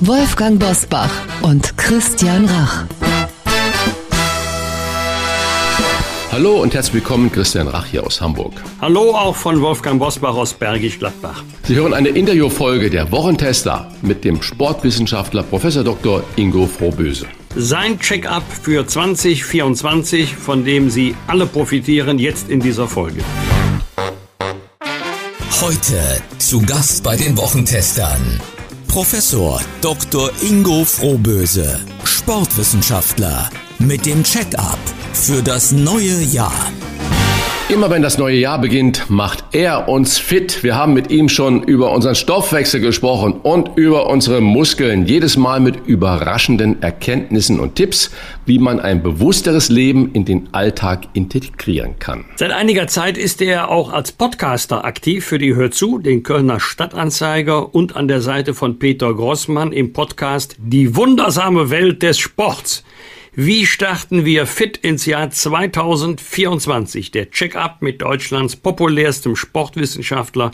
Wolfgang Bosbach und Christian Rach. Hallo und herzlich willkommen, Christian Rach hier aus Hamburg. Hallo auch von Wolfgang Bosbach aus Bergisch Gladbach. Sie hören eine Interviewfolge der Wochentester mit dem Sportwissenschaftler Prof. Dr. Ingo Frohböse. Sein Check-up für 2024, von dem Sie alle profitieren, jetzt in dieser Folge. Heute zu Gast bei den Wochentestern Professor Dr. Ingo Frohböse, Sportwissenschaftler mit dem Check-up für das neue Jahr. Immer wenn das neue Jahr beginnt, macht er uns fit. Wir haben mit ihm schon über unseren Stoffwechsel gesprochen und über unsere Muskeln. Jedes Mal mit überraschenden Erkenntnissen und Tipps, wie man ein bewussteres Leben in den Alltag integrieren kann. Seit einiger Zeit ist er auch als Podcaster aktiv für die Hör zu, den Kölner Stadtanzeiger und an der Seite von Peter Grossmann im Podcast Die wundersame Welt des Sports. Wie starten wir fit ins Jahr 2024? Der Check-up mit Deutschlands populärstem Sportwissenschaftler.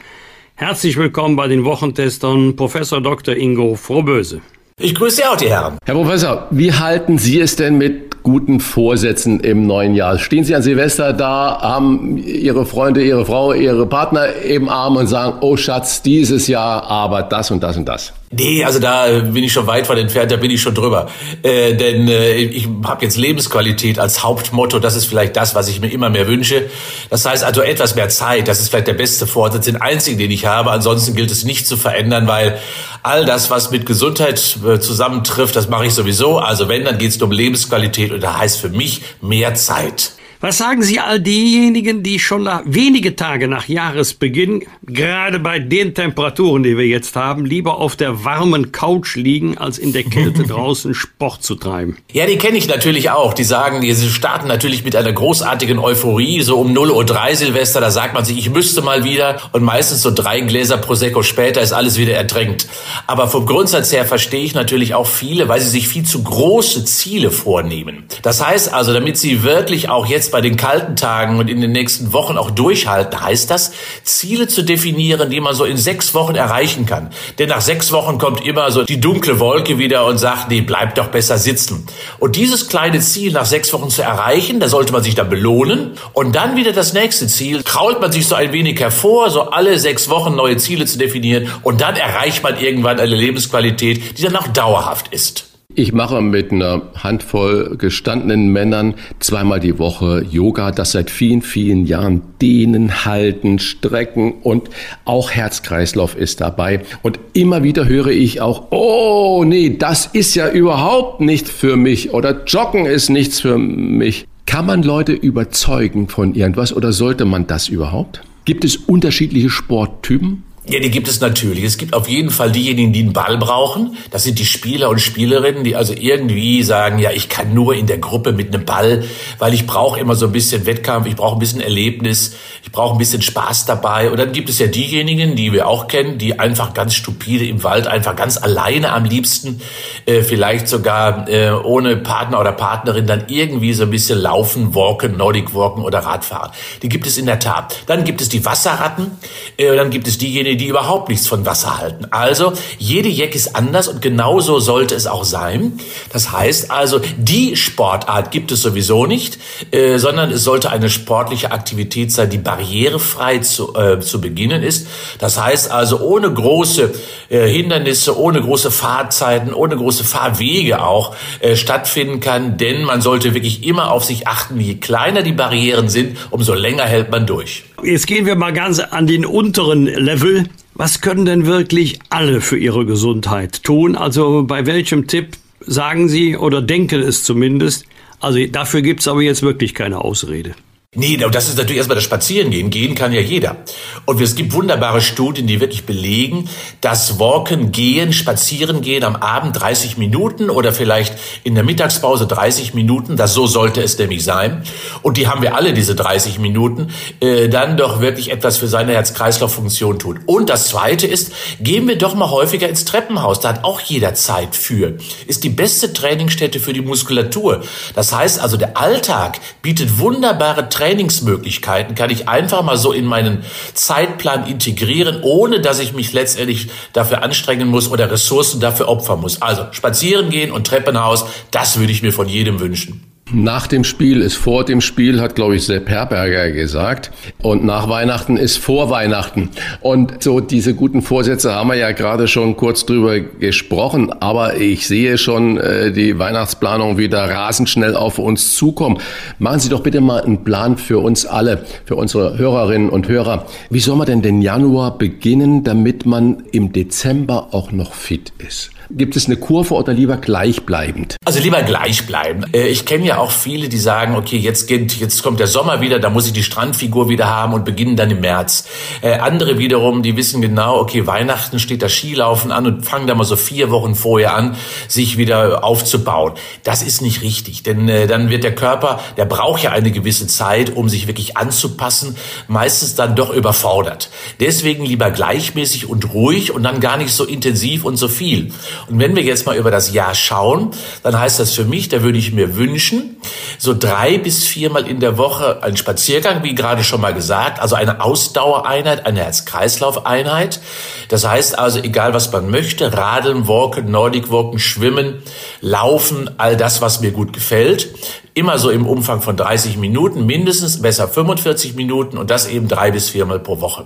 Herzlich willkommen bei den Wochentestern Professor Dr. Ingo Frohböse. Ich grüße Sie auch, die Herren. Herr Professor, wie halten Sie es denn mit guten Vorsätzen im neuen Jahr? Stehen Sie an Silvester da, haben Ihre Freunde, Ihre Frau, Ihre Partner im Arm und sagen, oh Schatz, dieses Jahr aber das und das und das? Nee, also da bin ich schon weit von entfernt, da bin ich schon drüber. Äh, denn äh, ich habe jetzt Lebensqualität als Hauptmotto, das ist vielleicht das, was ich mir immer mehr wünsche. Das heißt also etwas mehr Zeit, das ist vielleicht der beste Vorsatz, den einzigen, den ich habe. Ansonsten gilt es nicht zu verändern, weil all das, was mit Gesundheit äh, zusammentrifft, das mache ich sowieso. Also wenn, dann geht es um Lebensqualität und da heißt für mich mehr Zeit. Was sagen Sie all diejenigen, die schon wenige Tage nach Jahresbeginn, gerade bei den Temperaturen, die wir jetzt haben, lieber auf der warmen Couch liegen, als in der Kälte draußen Sport zu treiben? Ja, die kenne ich natürlich auch. Die sagen, die starten natürlich mit einer großartigen Euphorie, so um 0 Uhr 3 Silvester, da sagt man sich, ich müsste mal wieder und meistens so drei Gläser Prosecco später ist alles wieder ertränkt. Aber vom Grundsatz her verstehe ich natürlich auch viele, weil sie sich viel zu große Ziele vornehmen. Das heißt also, damit sie wirklich auch jetzt bei den kalten Tagen und in den nächsten Wochen auch durchhalten, heißt das, Ziele zu definieren, die man so in sechs Wochen erreichen kann. Denn nach sechs Wochen kommt immer so die dunkle Wolke wieder und sagt, nee, bleib doch besser sitzen. Und dieses kleine Ziel nach sechs Wochen zu erreichen, da sollte man sich dann belohnen. Und dann wieder das nächste Ziel, krault man sich so ein wenig hervor, so alle sechs Wochen neue Ziele zu definieren. Und dann erreicht man irgendwann eine Lebensqualität, die dann auch dauerhaft ist. Ich mache mit einer Handvoll gestandenen Männern zweimal die Woche Yoga, das seit vielen, vielen Jahren dehnen, halten, strecken und auch Herzkreislauf ist dabei. Und immer wieder höre ich auch, oh nee, das ist ja überhaupt nicht für mich oder Joggen ist nichts für mich. Kann man Leute überzeugen von irgendwas oder sollte man das überhaupt? Gibt es unterschiedliche Sporttypen? Ja, die gibt es natürlich. Es gibt auf jeden Fall diejenigen, die einen Ball brauchen. Das sind die Spieler und Spielerinnen, die also irgendwie sagen, ja, ich kann nur in der Gruppe mit einem Ball, weil ich brauche immer so ein bisschen Wettkampf, ich brauche ein bisschen Erlebnis, ich brauche ein bisschen Spaß dabei. Und dann gibt es ja diejenigen, die wir auch kennen, die einfach ganz stupide im Wald, einfach ganz alleine am liebsten, äh, vielleicht sogar äh, ohne Partner oder Partnerin, dann irgendwie so ein bisschen laufen, walken, Nordic walken oder Radfahren. Die gibt es in der Tat. Dann gibt es die Wasserratten, äh, dann gibt es diejenigen, die überhaupt nichts von Wasser halten. Also jede Jack ist anders und genauso sollte es auch sein. Das heißt also, die Sportart gibt es sowieso nicht, äh, sondern es sollte eine sportliche Aktivität sein, die barrierefrei zu, äh, zu beginnen ist. Das heißt also ohne große äh, Hindernisse, ohne große Fahrzeiten, ohne große Fahrwege auch äh, stattfinden kann, denn man sollte wirklich immer auf sich achten, je kleiner die Barrieren sind, umso länger hält man durch. Jetzt gehen wir mal ganz an den unteren Level. Was können denn wirklich alle für ihre Gesundheit tun? Also bei welchem Tipp sagen Sie oder denken es zumindest? Also dafür gibt es aber jetzt wirklich keine Ausrede. Nee, das ist natürlich erstmal das Spazierengehen. Gehen kann ja jeder. Und es gibt wunderbare Studien, die wirklich belegen, dass Walken, Gehen, Spazierengehen am Abend 30 Minuten oder vielleicht in der Mittagspause 30 Minuten, das so sollte es nämlich sein. Und die haben wir alle, diese 30 Minuten, äh, dann doch wirklich etwas für seine Herz-Kreislauf-Funktion tun. Und das Zweite ist, gehen wir doch mal häufiger ins Treppenhaus. Da hat auch jeder Zeit für. Ist die beste Trainingsstätte für die Muskulatur. Das heißt also, der Alltag bietet wunderbare Trainingsmöglichkeiten kann ich einfach mal so in meinen Zeitplan integrieren, ohne dass ich mich letztendlich dafür anstrengen muss oder Ressourcen dafür opfern muss. Also spazieren gehen und Treppenhaus, das würde ich mir von jedem wünschen. Nach dem Spiel ist vor dem Spiel, hat, glaube ich, Sepp Herberger gesagt. Und nach Weihnachten ist vor Weihnachten. Und so diese guten Vorsätze haben wir ja gerade schon kurz drüber gesprochen. Aber ich sehe schon äh, die Weihnachtsplanung wieder rasend schnell auf uns zukommen. Machen Sie doch bitte mal einen Plan für uns alle, für unsere Hörerinnen und Hörer. Wie soll man denn den Januar beginnen, damit man im Dezember auch noch fit ist? Gibt es eine Kurve oder lieber gleichbleibend? Also lieber gleichbleibend. Äh, ich kenne ja auch viele, die sagen, okay, jetzt, geht, jetzt kommt der Sommer wieder, da muss ich die Strandfigur wieder haben und beginnen dann im März. Äh, andere wiederum, die wissen genau, okay, Weihnachten steht das Skilaufen an und fangen da mal so vier Wochen vorher an, sich wieder aufzubauen. Das ist nicht richtig, denn äh, dann wird der Körper, der braucht ja eine gewisse Zeit, um sich wirklich anzupassen, meistens dann doch überfordert. Deswegen lieber gleichmäßig und ruhig und dann gar nicht so intensiv und so viel. Und wenn wir jetzt mal über das Jahr schauen, dann heißt das für mich, da würde ich mir wünschen, so drei bis viermal in der Woche ein Spaziergang, wie gerade schon mal gesagt, also eine Ausdauereinheit, eine Herz-Kreislauf-Einheit. Das heißt also, egal was man möchte, Radeln, Walken, Nordic Walken, Schwimmen, Laufen, all das, was mir gut gefällt immer so im Umfang von 30 Minuten, mindestens besser 45 Minuten und das eben drei bis viermal pro Woche.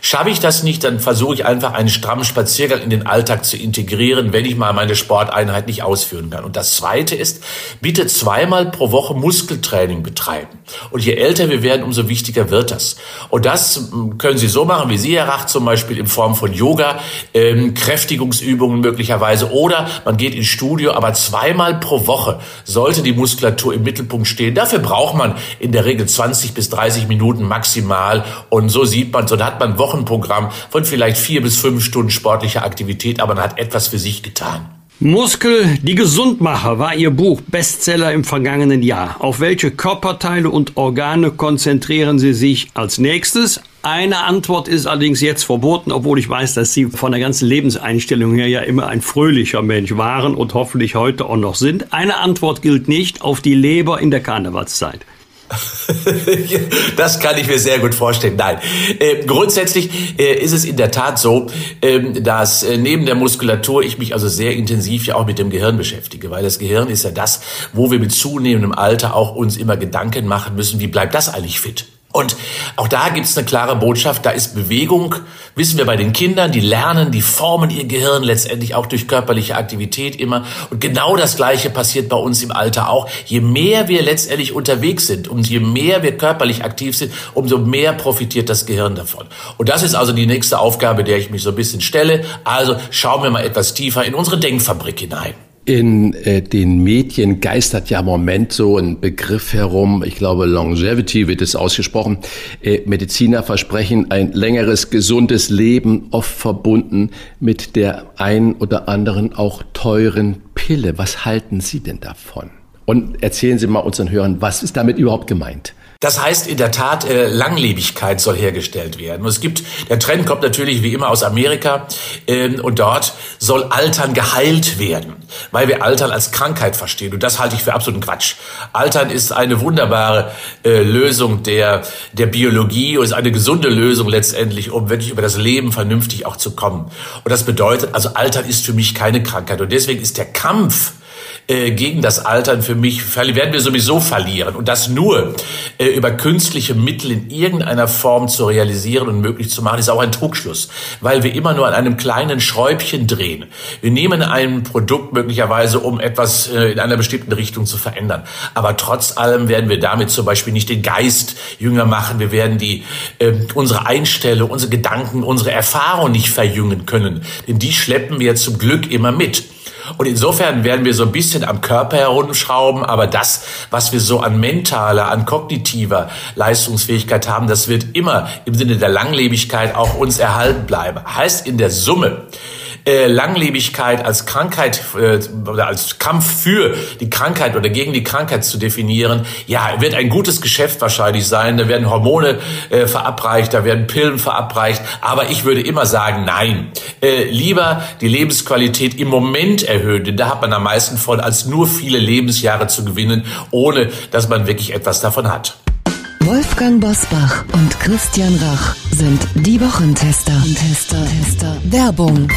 Schaffe ich das nicht, dann versuche ich einfach einen strammen Spaziergang in den Alltag zu integrieren, wenn ich mal meine Sporteinheit nicht ausführen kann. Und das Zweite ist, bitte zweimal pro Woche Muskeltraining betreiben. Und je älter wir werden, umso wichtiger wird das. Und das hm, können Sie so machen, wie Sie, Herr Rach, zum Beispiel in Form von Yoga, ähm, Kräftigungsübungen möglicherweise oder man geht ins Studio, aber zweimal pro Woche sollte die Muskulatur im Mittelpunkt stehen. Dafür braucht man in der Regel 20 bis 30 Minuten maximal. Und so sieht man, so hat man ein Wochenprogramm von vielleicht vier bis fünf Stunden sportlicher Aktivität, aber man hat etwas für sich getan. Muskel, die Gesundmacher war Ihr Buch Bestseller im vergangenen Jahr. Auf welche Körperteile und Organe konzentrieren Sie sich als nächstes? Eine Antwort ist allerdings jetzt verboten, obwohl ich weiß, dass Sie von der ganzen Lebenseinstellung her ja immer ein fröhlicher Mensch waren und hoffentlich heute auch noch sind. Eine Antwort gilt nicht auf die Leber in der Karnevalszeit. das kann ich mir sehr gut vorstellen. Nein, äh, grundsätzlich äh, ist es in der Tat so, äh, dass neben der Muskulatur ich mich also sehr intensiv ja auch mit dem Gehirn beschäftige, weil das Gehirn ist ja das, wo wir mit zunehmendem Alter auch uns immer Gedanken machen müssen, wie bleibt das eigentlich fit? Und auch da gibt es eine klare Botschaft, da ist Bewegung, wissen wir bei den Kindern, die lernen, die formen ihr Gehirn letztendlich auch durch körperliche Aktivität immer. Und genau das Gleiche passiert bei uns im Alter auch. Je mehr wir letztendlich unterwegs sind und je mehr wir körperlich aktiv sind, umso mehr profitiert das Gehirn davon. Und das ist also die nächste Aufgabe, der ich mich so ein bisschen stelle. Also schauen wir mal etwas tiefer in unsere Denkfabrik hinein. In äh, den Medien geistert ja im Moment so ein Begriff herum, ich glaube Longevity wird es ausgesprochen. Äh, Mediziner versprechen ein längeres, gesundes Leben, oft verbunden mit der ein oder anderen auch teuren Pille. Was halten Sie denn davon? Und erzählen Sie mal unseren Hörern, was ist damit überhaupt gemeint? Das heißt in der Tat, äh, Langlebigkeit soll hergestellt werden. Und es gibt, der Trend kommt natürlich wie immer aus Amerika ähm, und dort soll Altern geheilt werden, weil wir Altern als Krankheit verstehen. Und das halte ich für absoluten Quatsch. Altern ist eine wunderbare äh, Lösung der, der Biologie und ist eine gesunde Lösung letztendlich, um wirklich über das Leben vernünftig auch zu kommen. Und das bedeutet, also Altern ist für mich keine Krankheit. Und deswegen ist der Kampf äh, gegen das Altern für mich werden wir sowieso verlieren. Und das nur äh, über künstliche Mittel in irgendeiner Form zu realisieren und möglich zu machen, ist auch ein Trugschluss, weil wir immer nur an einem kleinen Schräubchen drehen. Wir nehmen ein Produkt möglicherweise, um etwas äh, in einer bestimmten Richtung zu verändern. Aber trotz allem werden wir damit zum Beispiel nicht den Geist jünger machen. Wir werden die, äh, unsere Einstellung, unsere Gedanken, unsere Erfahrung nicht verjüngen können. Denn die schleppen wir zum Glück immer mit. Und insofern werden wir so ein bisschen am Körper herumschrauben, aber das, was wir so an mentaler, an kognitiver Leistungsfähigkeit haben, das wird immer im Sinne der Langlebigkeit auch uns erhalten bleiben. Heißt in der Summe, äh, Langlebigkeit als Krankheit äh, oder als Kampf für die Krankheit oder gegen die Krankheit zu definieren, ja, wird ein gutes Geschäft wahrscheinlich sein. Da werden Hormone äh, verabreicht, da werden Pillen verabreicht. Aber ich würde immer sagen, nein. Äh, lieber die Lebensqualität im Moment erhöhen, denn da hat man am meisten von, als nur viele Lebensjahre zu gewinnen, ohne dass man wirklich etwas davon hat. Wolfgang Bosbach und Christian Rach sind die Wochentester. Tester, Tester. Werbung.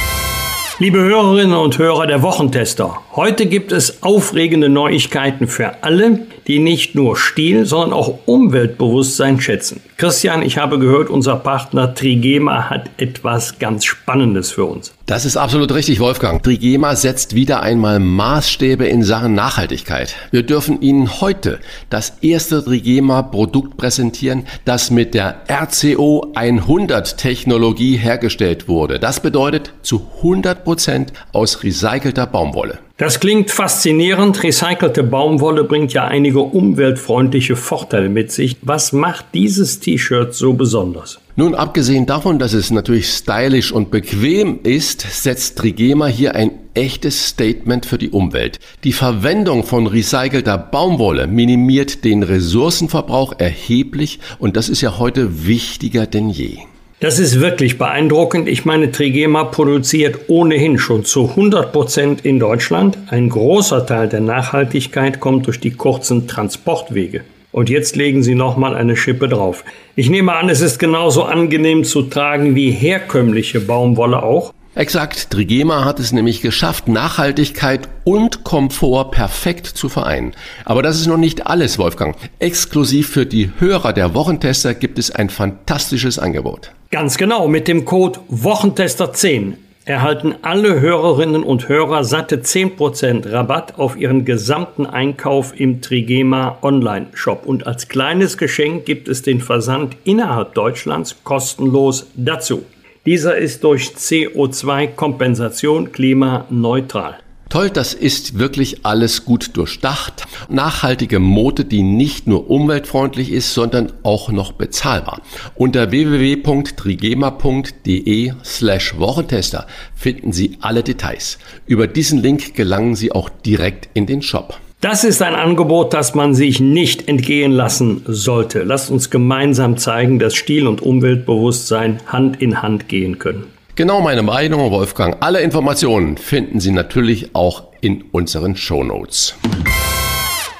Liebe Hörerinnen und Hörer der Wochentester, heute gibt es aufregende Neuigkeiten für alle, die nicht nur Stil, sondern auch Umweltbewusstsein schätzen. Christian, ich habe gehört, unser Partner Trigema hat etwas ganz Spannendes für uns. Das ist absolut richtig, Wolfgang. Trigema setzt wieder einmal Maßstäbe in Sachen Nachhaltigkeit. Wir dürfen Ihnen heute das erste Trigema-Produkt präsentieren, das mit der RCO 100 Technologie hergestellt wurde. Das bedeutet zu 100 Prozent aus recycelter Baumwolle. Das klingt faszinierend. Recycelte Baumwolle bringt ja einige umweltfreundliche Vorteile mit sich. Was macht dieses T-Shirt so besonders? Nun, abgesehen davon, dass es natürlich stylisch und bequem ist, setzt Trigema hier ein echtes Statement für die Umwelt. Die Verwendung von recycelter Baumwolle minimiert den Ressourcenverbrauch erheblich und das ist ja heute wichtiger denn je. Das ist wirklich beeindruckend. Ich meine, Trigema produziert ohnehin schon zu 100 Prozent in Deutschland. Ein großer Teil der Nachhaltigkeit kommt durch die kurzen Transportwege. Und jetzt legen Sie nochmal eine Schippe drauf. Ich nehme an, es ist genauso angenehm zu tragen wie herkömmliche Baumwolle auch. Exakt, Trigema hat es nämlich geschafft, Nachhaltigkeit und Komfort perfekt zu vereinen. Aber das ist noch nicht alles, Wolfgang. Exklusiv für die Hörer der Wochentester gibt es ein fantastisches Angebot. Ganz genau, mit dem Code Wochentester10 erhalten alle Hörerinnen und Hörer satte 10% Rabatt auf ihren gesamten Einkauf im Trigema Online-Shop. Und als kleines Geschenk gibt es den Versand innerhalb Deutschlands kostenlos dazu. Dieser ist durch CO2-Kompensation klimaneutral. Toll, das ist wirklich alles gut durchdacht. Nachhaltige Mode, die nicht nur umweltfreundlich ist, sondern auch noch bezahlbar. Unter www.trigema.de slash Wochentester finden Sie alle Details. Über diesen Link gelangen Sie auch direkt in den Shop. Das ist ein Angebot, das man sich nicht entgehen lassen sollte. Lasst uns gemeinsam zeigen, dass Stil und Umweltbewusstsein Hand in Hand gehen können. Genau meine Meinung, Wolfgang. Alle Informationen finden Sie natürlich auch in unseren Shownotes.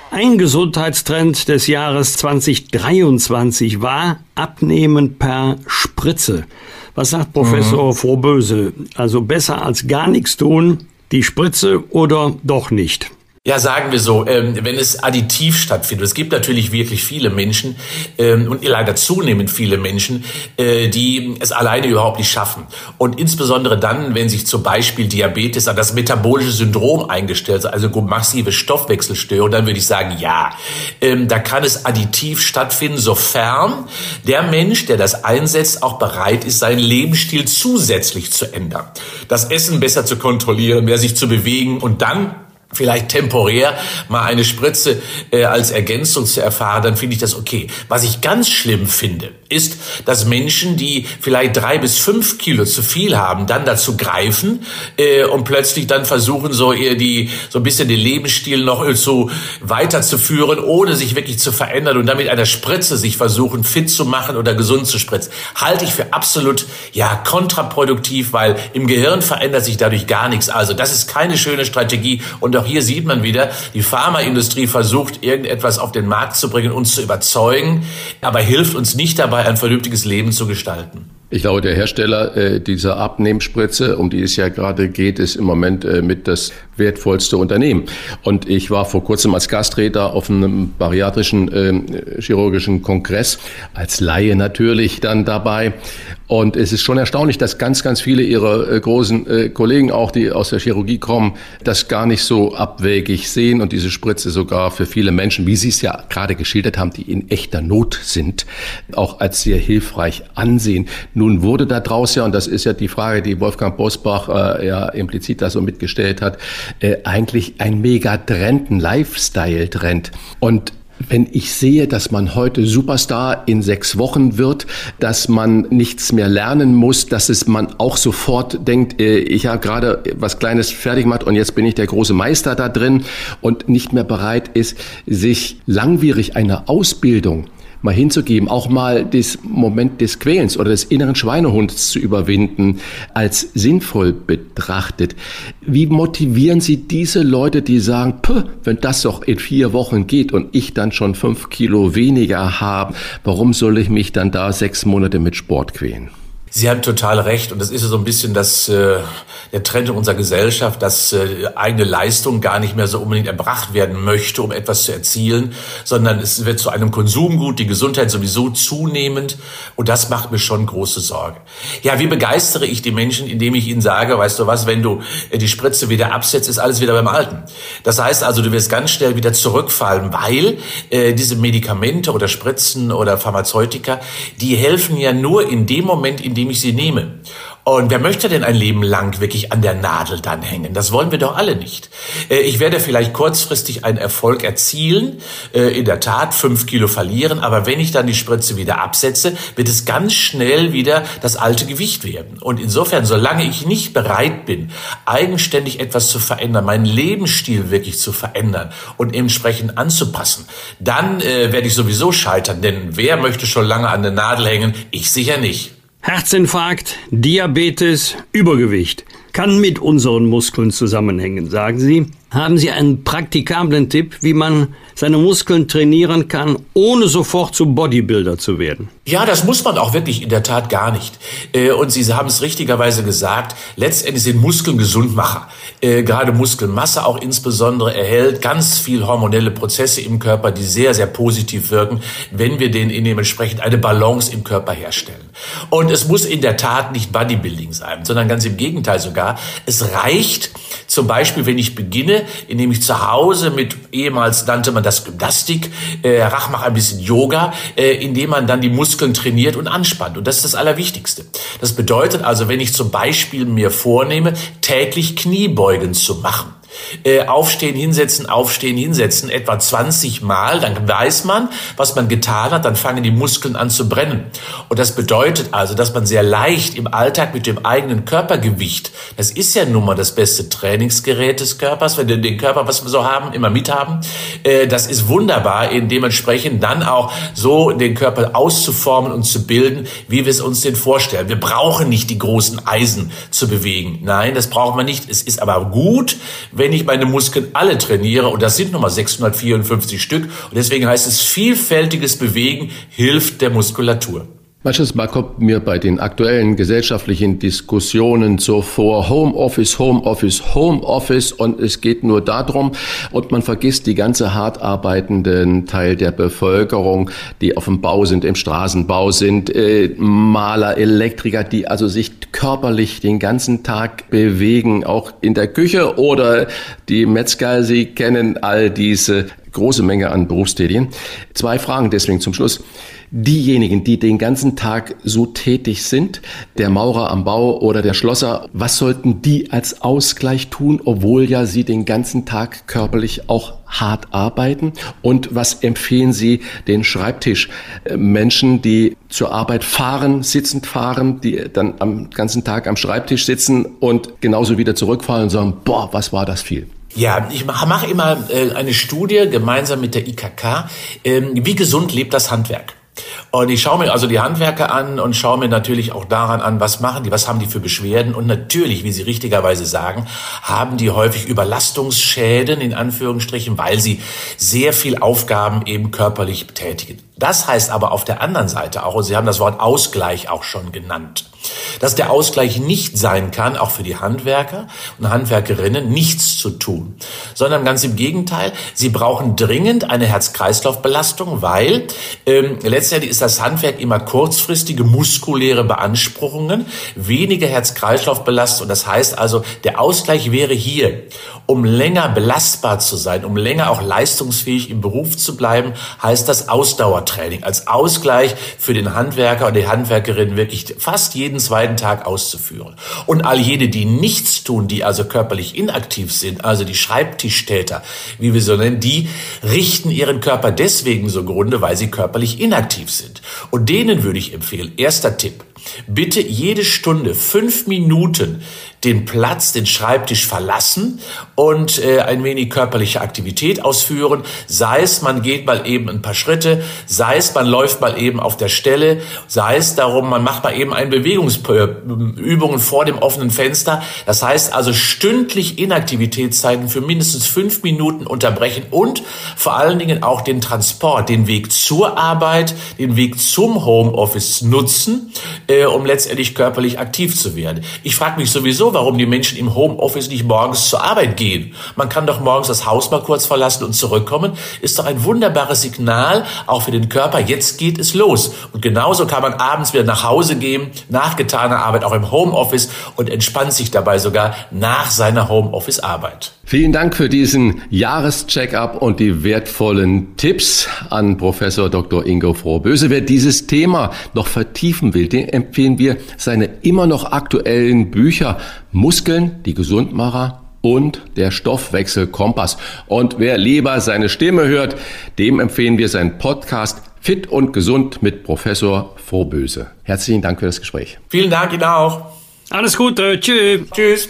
Ein Gesundheitstrend des Jahres 2023 war Abnehmen per Spritze. Was sagt Professor mhm. Frohböse? Also besser als gar nichts tun, die Spritze oder doch nicht? Ja, sagen wir so, ähm, wenn es additiv stattfindet. Es gibt natürlich wirklich viele Menschen ähm, und leider zunehmend viele Menschen, äh, die es alleine überhaupt nicht schaffen. Und insbesondere dann, wenn sich zum Beispiel Diabetes, das metabolische Syndrom eingestellt, also massive Stoffwechselstörung, dann würde ich sagen, ja, ähm, da kann es additiv stattfinden, sofern der Mensch, der das einsetzt, auch bereit ist, seinen Lebensstil zusätzlich zu ändern. Das Essen besser zu kontrollieren, mehr sich zu bewegen und dann vielleicht temporär mal eine Spritze äh, als Ergänzung zu erfahren, dann finde ich das okay. Was ich ganz schlimm finde, ist, dass Menschen, die vielleicht drei bis fünf Kilo zu viel haben, dann dazu greifen äh, und plötzlich dann versuchen, so eher die so ein bisschen den Lebensstil noch so weiterzuführen, ohne sich wirklich zu verändern und damit einer Spritze sich versuchen, fit zu machen oder gesund zu spritzen. Halte ich für absolut ja kontraproduktiv, weil im Gehirn verändert sich dadurch gar nichts. Also das ist keine schöne Strategie und auch hier sieht man wieder, die Pharmaindustrie versucht irgendetwas auf den Markt zu bringen, uns zu überzeugen, aber hilft uns nicht dabei ein vernünftiges Leben zu gestalten. Ich glaube, der Hersteller äh, dieser Abnehmspritze, um die es ja gerade geht, ist im Moment äh, mit das wertvollste Unternehmen. Und ich war vor kurzem als Gastredner auf einem bariatrischen äh, chirurgischen Kongress, als Laie natürlich dann dabei. Und es ist schon erstaunlich, dass ganz, ganz viele ihrer äh, großen äh, Kollegen, auch die aus der Chirurgie kommen, das gar nicht so abwägig sehen und diese Spritze sogar für viele Menschen, wie Sie es ja gerade geschildert haben, die in echter Not sind, auch als sehr hilfreich ansehen. Nun wurde da draus ja, und das ist ja die Frage, die Wolfgang Bosbach äh, ja implizit da so mitgestellt hat, äh, eigentlich ein Megatrend, ein Lifestyle-Trend. Und wenn ich sehe, dass man heute Superstar in sechs Wochen wird, dass man nichts mehr lernen muss, dass es man auch sofort denkt, äh, ich habe gerade was Kleines fertig gemacht und jetzt bin ich der große Meister da drin und nicht mehr bereit ist, sich langwierig eine Ausbildung mal hinzugeben, auch mal das Moment des Quälens oder des inneren Schweinehunds zu überwinden, als sinnvoll betrachtet. Wie motivieren Sie diese Leute, die sagen, wenn das doch in vier Wochen geht und ich dann schon fünf Kilo weniger habe, warum soll ich mich dann da sechs Monate mit Sport quälen? Sie haben total recht und das ist so ein bisschen das, äh, der Trend in unserer Gesellschaft, dass äh, eigene Leistung gar nicht mehr so unbedingt erbracht werden möchte, um etwas zu erzielen, sondern es wird zu einem Konsumgut, die Gesundheit sowieso zunehmend und das macht mir schon große Sorge. Ja, wie begeistere ich die Menschen, indem ich ihnen sage, weißt du was, wenn du äh, die Spritze wieder absetzt, ist alles wieder beim Alten. Das heißt also, du wirst ganz schnell wieder zurückfallen, weil äh, diese Medikamente oder Spritzen oder Pharmazeutika, die helfen ja nur in dem Moment, in dem indem ich sie nehme. Und wer möchte denn ein Leben lang wirklich an der Nadel dann hängen? Das wollen wir doch alle nicht. Äh, ich werde vielleicht kurzfristig einen Erfolg erzielen, äh, in der Tat fünf Kilo verlieren, aber wenn ich dann die Spritze wieder absetze, wird es ganz schnell wieder das alte Gewicht werden. Und insofern, solange ich nicht bereit bin, eigenständig etwas zu verändern, meinen Lebensstil wirklich zu verändern und entsprechend anzupassen, dann äh, werde ich sowieso scheitern. Denn wer möchte schon lange an der Nadel hängen? Ich sicher nicht. Herzinfarkt, Diabetes, Übergewicht kann mit unseren Muskeln zusammenhängen, sagen Sie. Haben Sie einen praktikablen Tipp, wie man seine Muskeln trainieren kann, ohne sofort zu Bodybuilder zu werden? Ja, das muss man auch wirklich in der Tat gar nicht. Äh, und Sie haben es richtigerweise gesagt, letztendlich sind Muskeln Gesundmacher. Äh, gerade Muskelmasse auch insbesondere erhält ganz viel hormonelle Prozesse im Körper, die sehr, sehr positiv wirken, wenn wir denen dementsprechend eine Balance im Körper herstellen. Und es muss in der Tat nicht Bodybuilding sein, sondern ganz im Gegenteil sogar. Es reicht zum Beispiel, wenn ich beginne, indem ich zu Hause mit, ehemals nannte man das Gymnastik, äh, Rach macht ein bisschen Yoga, äh, indem man dann die Muskeln trainiert und anspannt. Und das ist das Allerwichtigste. Das bedeutet also, wenn ich zum Beispiel mir vornehme, täglich Kniebeugen zu machen, äh, aufstehen, hinsetzen, aufstehen, hinsetzen, etwa 20 Mal, dann weiß man, was man getan hat, dann fangen die Muskeln an zu brennen. Und das bedeutet also, dass man sehr leicht im Alltag mit dem eigenen Körpergewicht, das ist ja nun mal das beste Trainingsgerät des Körpers, wenn wir den Körper, was wir so haben, immer mithaben, äh, das ist wunderbar, in dementsprechend dann auch so den Körper auszuformen und zu bilden, wie wir es uns denn vorstellen. Wir brauchen nicht die großen Eisen zu bewegen. Nein, das brauchen wir nicht. Es ist aber gut, wenn wenn ich meine Muskeln alle trainiere, und das sind nochmal 654 Stück, und deswegen heißt es, vielfältiges Bewegen hilft der Muskulatur. Manches Mal kommt mir bei den aktuellen gesellschaftlichen Diskussionen so vor, Homeoffice, Homeoffice, Homeoffice und es geht nur darum und man vergisst die ganze hart arbeitenden Teil der Bevölkerung, die auf dem Bau sind, im Straßenbau sind, äh, Maler, Elektriker, die also sich körperlich den ganzen Tag bewegen, auch in der Küche oder die Metzger, Sie kennen all diese große Menge an Berufstätigen. Zwei Fragen deswegen zum Schluss diejenigen, die den ganzen Tag so tätig sind, der Maurer am Bau oder der Schlosser, was sollten die als Ausgleich tun, obwohl ja sie den ganzen Tag körperlich auch hart arbeiten? Und was empfehlen Sie den Schreibtischmenschen, die zur Arbeit fahren, sitzend fahren, die dann am ganzen Tag am Schreibtisch sitzen und genauso wieder zurückfahren und sagen, boah, was war das viel? Ja, ich mache immer äh, eine Studie gemeinsam mit der IKK. Ähm, wie gesund lebt das Handwerk? Und ich schaue mir also die Handwerker an und schaue mir natürlich auch daran an, was machen die, was haben die für Beschwerden. Und natürlich, wie Sie richtigerweise sagen, haben die häufig Überlastungsschäden in Anführungsstrichen, weil sie sehr viel Aufgaben eben körperlich betätigen. Das heißt aber auf der anderen Seite auch, und Sie haben das Wort Ausgleich auch schon genannt, dass der Ausgleich nicht sein kann, auch für die Handwerker und Handwerkerinnen, nichts zu tun, sondern ganz im Gegenteil, sie brauchen dringend eine Herz-Kreislauf-Belastung, weil ähm, letztendlich ist das Handwerk immer kurzfristige muskuläre Beanspruchungen, weniger Herz-Kreislauf-Belastung. Das heißt also, der Ausgleich wäre hier, um länger belastbar zu sein, um länger auch leistungsfähig im Beruf zu bleiben, heißt das Ausdauertraining als Ausgleich für den Handwerker und die Handwerkerin wirklich fast jeden zweiten Tag auszuführen. Und all jene, die nichts tun, die also körperlich inaktiv sind, also die Schreibtischtäter, wie wir so nennen, die richten ihren Körper deswegen so grunde, weil sie körperlich inaktiv sind. Und denen würde ich empfehlen, erster Tipp, bitte jede Stunde fünf Minuten den Platz, den Schreibtisch verlassen und äh, ein wenig körperliche Aktivität ausführen. Sei es, man geht mal eben ein paar Schritte, sei es, man läuft mal eben auf der Stelle, sei es darum, man macht mal eben ein Bewegungsübungen vor dem offenen Fenster. Das heißt also stündlich Inaktivitätszeiten für mindestens fünf Minuten unterbrechen und vor allen Dingen auch den Transport, den Weg zur Arbeit, den Weg zum Homeoffice nutzen, äh, um letztendlich körperlich aktiv zu werden. Ich frage mich sowieso, warum die Menschen im Homeoffice nicht morgens zur Arbeit gehen. Man kann doch morgens das Haus mal kurz verlassen und zurückkommen. Ist doch ein wunderbares Signal, auch für den Körper. Jetzt geht es los. Und genauso kann man abends wieder nach Hause gehen, nach getaner Arbeit, auch im Homeoffice und entspannt sich dabei sogar nach seiner Homeoffice-Arbeit. Vielen Dank für diesen Jahrescheckup und die wertvollen Tipps an Professor Dr. Ingo Frohböse. Wer dieses Thema noch vertiefen will, den empfehlen wir seine immer noch aktuellen Bücher Muskeln, die Gesundmacher und der Stoffwechselkompass. Und wer lieber seine Stimme hört, dem empfehlen wir seinen Podcast Fit und Gesund mit Professor Frohböse. Herzlichen Dank für das Gespräch. Vielen Dank Ihnen auch. Alles Gute. Tschüss. Tschüss.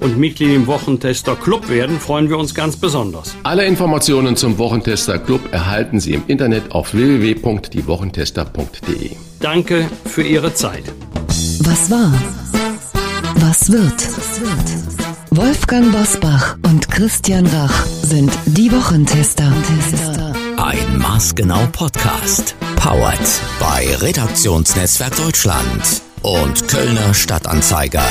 und Mitglied im Wochentester Club werden, freuen wir uns ganz besonders. Alle Informationen zum Wochentester Club erhalten Sie im Internet auf www.diewochentester.de. Danke für Ihre Zeit. Was war? Was wird? Wolfgang Bosbach und Christian Rach sind die Wochentester. Ein maßgenau Podcast. Powered bei Redaktionsnetzwerk Deutschland und Kölner Stadtanzeiger.